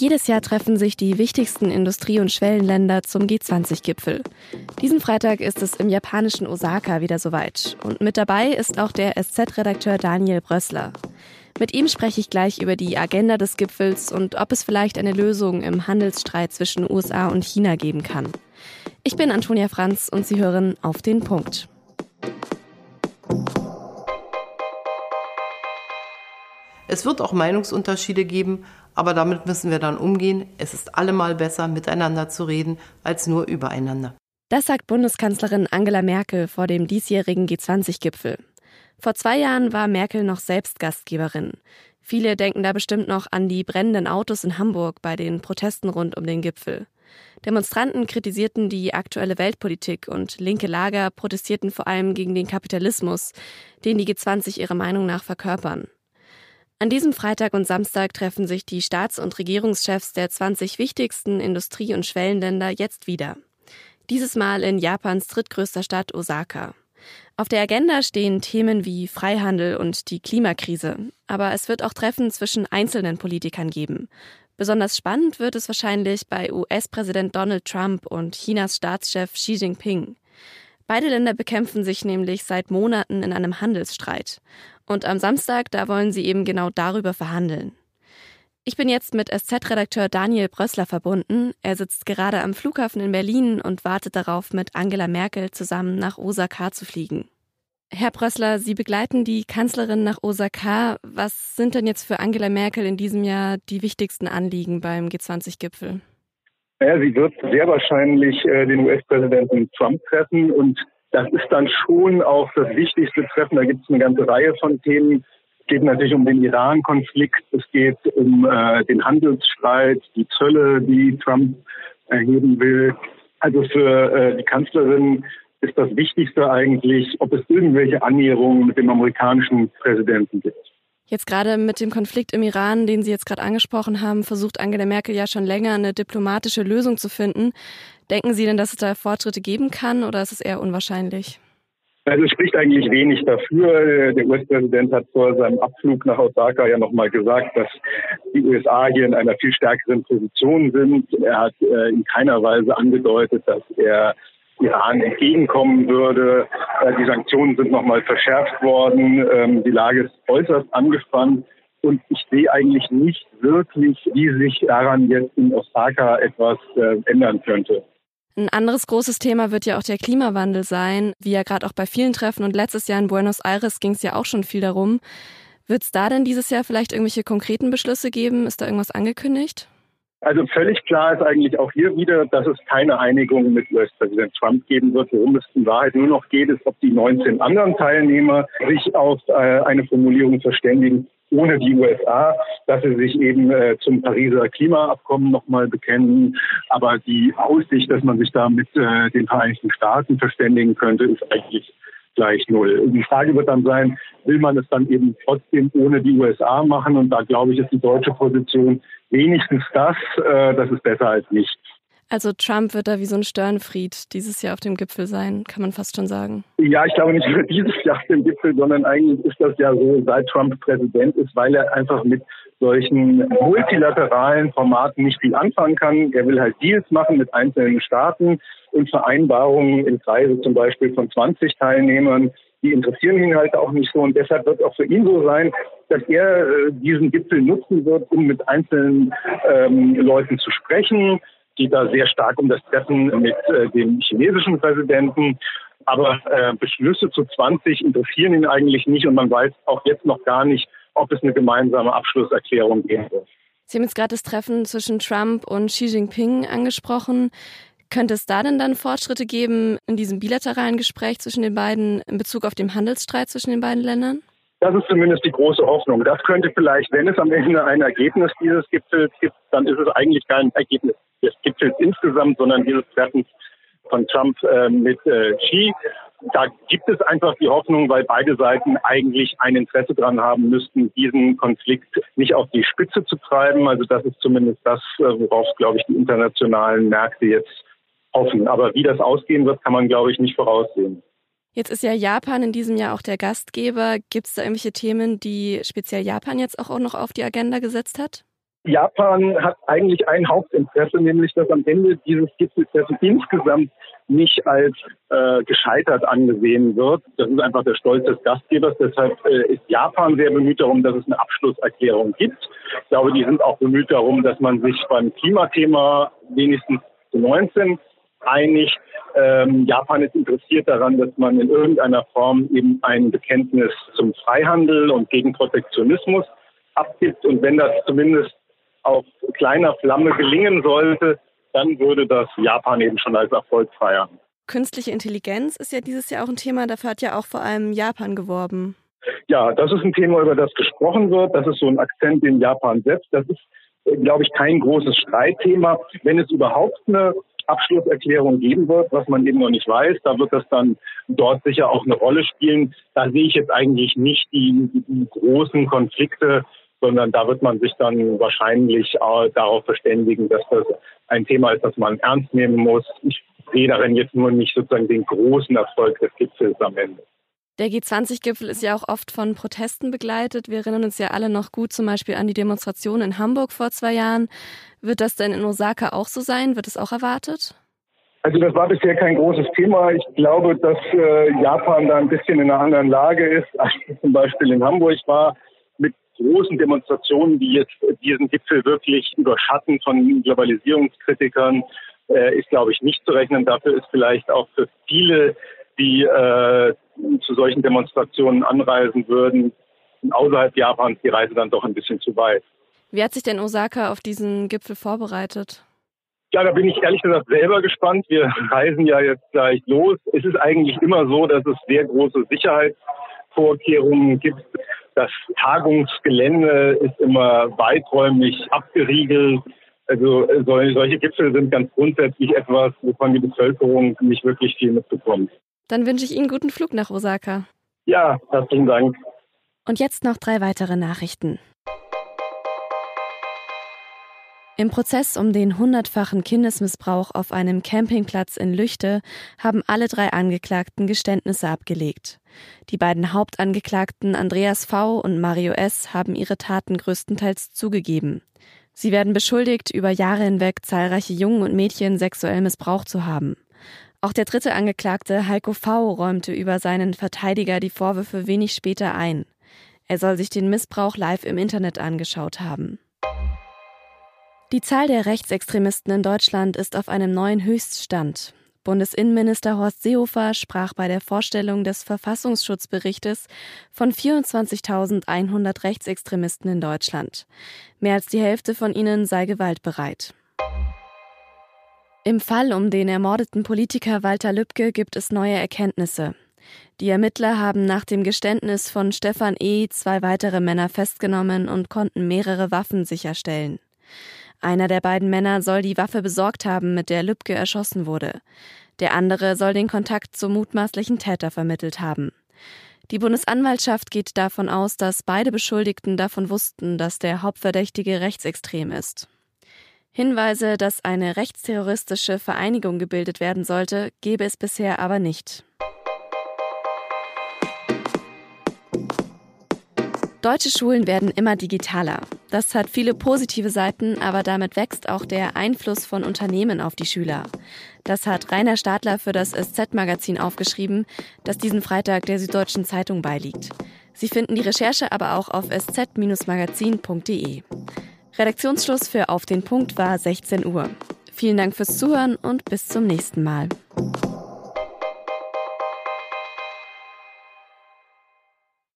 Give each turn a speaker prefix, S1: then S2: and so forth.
S1: Jedes Jahr treffen sich die wichtigsten Industrie- und Schwellenländer zum G20-Gipfel. Diesen Freitag ist es im japanischen Osaka wieder soweit. Und mit dabei ist auch der SZ-Redakteur Daniel Brössler. Mit ihm spreche ich gleich über die Agenda des Gipfels und ob es vielleicht eine Lösung im Handelsstreit zwischen USA und China geben kann. Ich bin Antonia Franz und Sie hören auf den Punkt.
S2: Es wird auch Meinungsunterschiede geben, aber damit müssen wir dann umgehen. Es ist allemal besser, miteinander zu reden, als nur übereinander.
S1: Das sagt Bundeskanzlerin Angela Merkel vor dem diesjährigen G20-Gipfel. Vor zwei Jahren war Merkel noch selbst Gastgeberin. Viele denken da bestimmt noch an die brennenden Autos in Hamburg bei den Protesten rund um den Gipfel. Demonstranten kritisierten die aktuelle Weltpolitik und linke Lager protestierten vor allem gegen den Kapitalismus, den die G20 ihrer Meinung nach verkörpern. An diesem Freitag und Samstag treffen sich die Staats- und Regierungschefs der 20 wichtigsten Industrie- und Schwellenländer jetzt wieder. Dieses Mal in Japans drittgrößter Stadt Osaka. Auf der Agenda stehen Themen wie Freihandel und die Klimakrise, aber es wird auch Treffen zwischen einzelnen Politikern geben. Besonders spannend wird es wahrscheinlich bei US-Präsident Donald Trump und Chinas Staatschef Xi Jinping. Beide Länder bekämpfen sich nämlich seit Monaten in einem Handelsstreit. Und am Samstag, da wollen sie eben genau darüber verhandeln. Ich bin jetzt mit SZ-Redakteur Daniel Brössler verbunden. Er sitzt gerade am Flughafen in Berlin und wartet darauf, mit Angela Merkel zusammen nach Osaka zu fliegen. Herr Brössler, Sie begleiten die Kanzlerin nach Osaka. Was sind denn jetzt für Angela Merkel in diesem Jahr die wichtigsten Anliegen beim G20-Gipfel?
S3: Ja, sie wird sehr wahrscheinlich äh, den US-Präsidenten Trump treffen und das ist dann schon auch das wichtigste Treffen. Da gibt es eine ganze Reihe von Themen. Es geht natürlich um den Iran-Konflikt, es geht um äh, den Handelsstreit, die Zölle, die Trump erheben will. Also für äh, die Kanzlerin ist das Wichtigste eigentlich, ob es irgendwelche Annäherungen mit dem amerikanischen Präsidenten gibt.
S1: Jetzt gerade mit dem Konflikt im Iran, den Sie jetzt gerade angesprochen haben, versucht Angela Merkel ja schon länger eine diplomatische Lösung zu finden. Denken Sie denn, dass es da Fortschritte geben kann oder ist es eher unwahrscheinlich?
S3: Also es spricht eigentlich wenig dafür. Der US-Präsident hat vor seinem Abflug nach Osaka ja nochmal gesagt, dass die USA hier in einer viel stärkeren Position sind. Er hat äh, in keiner Weise angedeutet, dass er Iran entgegenkommen würde. Äh, die Sanktionen sind nochmal verschärft worden. Ähm, die Lage ist äußerst angespannt. Und ich sehe eigentlich nicht wirklich, wie sich daran jetzt in Osaka etwas äh, ändern könnte.
S1: Ein anderes großes Thema wird ja auch der Klimawandel sein, wie ja gerade auch bei vielen Treffen. Und letztes Jahr in Buenos Aires ging es ja auch schon viel darum. Wird es da denn dieses Jahr vielleicht irgendwelche konkreten Beschlüsse geben? Ist da irgendwas angekündigt?
S3: Also völlig klar ist eigentlich auch hier wieder, dass es keine Einigung mit US-Präsident Trump geben wird. Worum es in Wahrheit nur noch geht, ist, ob die 19 anderen Teilnehmer sich auf äh, eine Formulierung verständigen, ohne die USA, dass sie sich eben äh, zum Pariser Klimaabkommen nochmal bekennen. Aber die Aussicht, dass man sich da mit äh, den Vereinigten Staaten verständigen könnte, ist eigentlich gleich null. Die Frage wird dann sein, will man es dann eben trotzdem ohne die USA machen? Und da glaube ich, ist die deutsche Position wenigstens das, äh, das ist besser als nichts.
S1: Also Trump wird da wie so ein Störenfried dieses Jahr auf dem Gipfel sein, kann man fast schon sagen.
S3: Ja, ich glaube nicht nur dieses Jahr auf dem Gipfel, sondern eigentlich ist das ja so, seit Trump Präsident ist, weil er einfach mit solchen multilateralen Formaten nicht viel anfangen kann. Er will halt Deals machen mit einzelnen Staaten und Vereinbarungen im Kreise zum Beispiel von 20 Teilnehmern. Die interessieren ihn halt auch nicht so und deshalb wird auch für ihn so sein, dass er äh, diesen Gipfel nutzen wird, um mit einzelnen ähm, Leuten zu sprechen, geht da sehr stark um das Treffen mit äh, dem chinesischen Präsidenten. Aber äh, Beschlüsse zu 20 interessieren ihn eigentlich nicht und man weiß auch jetzt noch gar nicht, ob es eine gemeinsame Abschlusserklärung geben wird.
S1: Sie haben jetzt gerade das Treffen zwischen Trump und Xi Jinping angesprochen. Könnte es da denn dann Fortschritte geben in diesem bilateralen Gespräch zwischen den beiden in Bezug auf den Handelsstreit zwischen den beiden Ländern?
S3: Das ist zumindest die große Hoffnung. Das könnte vielleicht, wenn es am Ende ein Ergebnis dieses Gipfels gibt, dann ist es eigentlich kein Ergebnis des Gipfels insgesamt, sondern dieses Treffens von Trump äh, mit äh, Xi. Da gibt es einfach die Hoffnung, weil beide Seiten eigentlich ein Interesse daran haben müssten, diesen Konflikt nicht auf die Spitze zu treiben. Also das ist zumindest das, äh, worauf, glaube ich, die internationalen Märkte jetzt hoffen. Aber wie das ausgehen wird, kann man, glaube ich, nicht voraussehen.
S1: Jetzt ist ja Japan in diesem Jahr auch der Gastgeber. Gibt es da irgendwelche Themen, die speziell Japan jetzt auch noch auf die Agenda gesetzt hat?
S3: Japan hat eigentlich ein Hauptinteresse, nämlich dass am Ende dieses Gipfeltreffen insgesamt nicht als äh, gescheitert angesehen wird. Das ist einfach der Stolz des Gastgebers. Deshalb äh, ist Japan sehr bemüht darum, dass es eine Abschlusserklärung gibt. Ich glaube, die sind auch bemüht darum, dass man sich beim Klimathema wenigstens zu 19 einigt. Ähm, Japan ist interessiert daran, dass man in irgendeiner Form eben ein Bekenntnis zum Freihandel und gegen Protektionismus abgibt. Und wenn das zumindest auf kleiner Flamme gelingen sollte, dann würde das Japan eben schon als Erfolg feiern.
S1: Künstliche Intelligenz ist ja dieses Jahr auch ein Thema, dafür hat ja auch vor allem Japan geworben.
S3: Ja, das ist ein Thema, über das gesprochen wird. Das ist so ein Akzent, den Japan setzt. Das ist, glaube ich, kein großes Streitthema. Wenn es überhaupt eine Abschlusserklärung geben wird, was man eben noch nicht weiß. Da wird das dann dort sicher auch eine Rolle spielen. Da sehe ich jetzt eigentlich nicht die, die großen Konflikte, sondern da wird man sich dann wahrscheinlich äh, darauf verständigen, dass das ein Thema ist, das man ernst nehmen muss. Ich sehe darin jetzt nur nicht sozusagen den großen Erfolg des Gipfels am Ende.
S1: Der G20-Gipfel ist ja auch oft von Protesten begleitet. Wir erinnern uns ja alle noch gut zum Beispiel an die Demonstration in Hamburg vor zwei Jahren. Wird das denn in Osaka auch so sein? Wird es auch erwartet?
S3: Also das war bisher kein großes Thema. Ich glaube, dass äh, Japan da ein bisschen in einer anderen Lage ist, als zum Beispiel in Hamburg war, mit großen Demonstrationen, die jetzt diesen Gipfel wirklich überschatten von Globalisierungskritikern, äh, ist, glaube ich, nicht zu rechnen. Dafür ist vielleicht auch für viele die äh, zu solchen Demonstrationen anreisen würden, außerhalb Japans die Reise dann doch ein bisschen zu weit.
S1: Wie hat sich denn Osaka auf diesen Gipfel vorbereitet?
S3: Ja, da bin ich ehrlich gesagt selber gespannt. Wir reisen ja jetzt gleich los. Es ist eigentlich immer so, dass es sehr große Sicherheitsvorkehrungen gibt. Das Tagungsgelände ist immer weiträumig abgeriegelt. Also solche Gipfel sind ganz grundsätzlich etwas, wovon die Bevölkerung nicht wirklich viel mitbekommt.
S1: Dann wünsche ich Ihnen guten Flug nach Osaka.
S3: Ja, herzlichen Dank.
S1: Und jetzt noch drei weitere Nachrichten. Im Prozess um den hundertfachen Kindesmissbrauch auf einem Campingplatz in Lüchte haben alle drei Angeklagten Geständnisse abgelegt. Die beiden Hauptangeklagten Andreas V. und Mario S. haben ihre Taten größtenteils zugegeben. Sie werden beschuldigt, über Jahre hinweg zahlreiche Jungen und Mädchen sexuell missbraucht zu haben. Auch der dritte Angeklagte Heiko V. räumte über seinen Verteidiger die Vorwürfe wenig später ein. Er soll sich den Missbrauch live im Internet angeschaut haben. Die Zahl der Rechtsextremisten in Deutschland ist auf einem neuen Höchststand. Bundesinnenminister Horst Seehofer sprach bei der Vorstellung des Verfassungsschutzberichtes von 24.100 Rechtsextremisten in Deutschland. Mehr als die Hälfte von ihnen sei gewaltbereit. Im Fall um den ermordeten Politiker Walter Lübcke gibt es neue Erkenntnisse. Die Ermittler haben nach dem Geständnis von Stefan E. zwei weitere Männer festgenommen und konnten mehrere Waffen sicherstellen. Einer der beiden Männer soll die Waffe besorgt haben, mit der Lübcke erschossen wurde. Der andere soll den Kontakt zum mutmaßlichen Täter vermittelt haben. Die Bundesanwaltschaft geht davon aus, dass beide Beschuldigten davon wussten, dass der Hauptverdächtige rechtsextrem ist. Hinweise, dass eine rechtsterroristische Vereinigung gebildet werden sollte, gebe es bisher aber nicht. Deutsche Schulen werden immer digitaler. Das hat viele positive Seiten, aber damit wächst auch der Einfluss von Unternehmen auf die Schüler. Das hat Rainer Stadler für das SZ-Magazin aufgeschrieben, das diesen Freitag der Süddeutschen Zeitung beiliegt. Sie finden die Recherche aber auch auf sz-magazin.de. Redaktionsschluss für Auf den Punkt war 16 Uhr. Vielen Dank fürs Zuhören und bis zum nächsten Mal.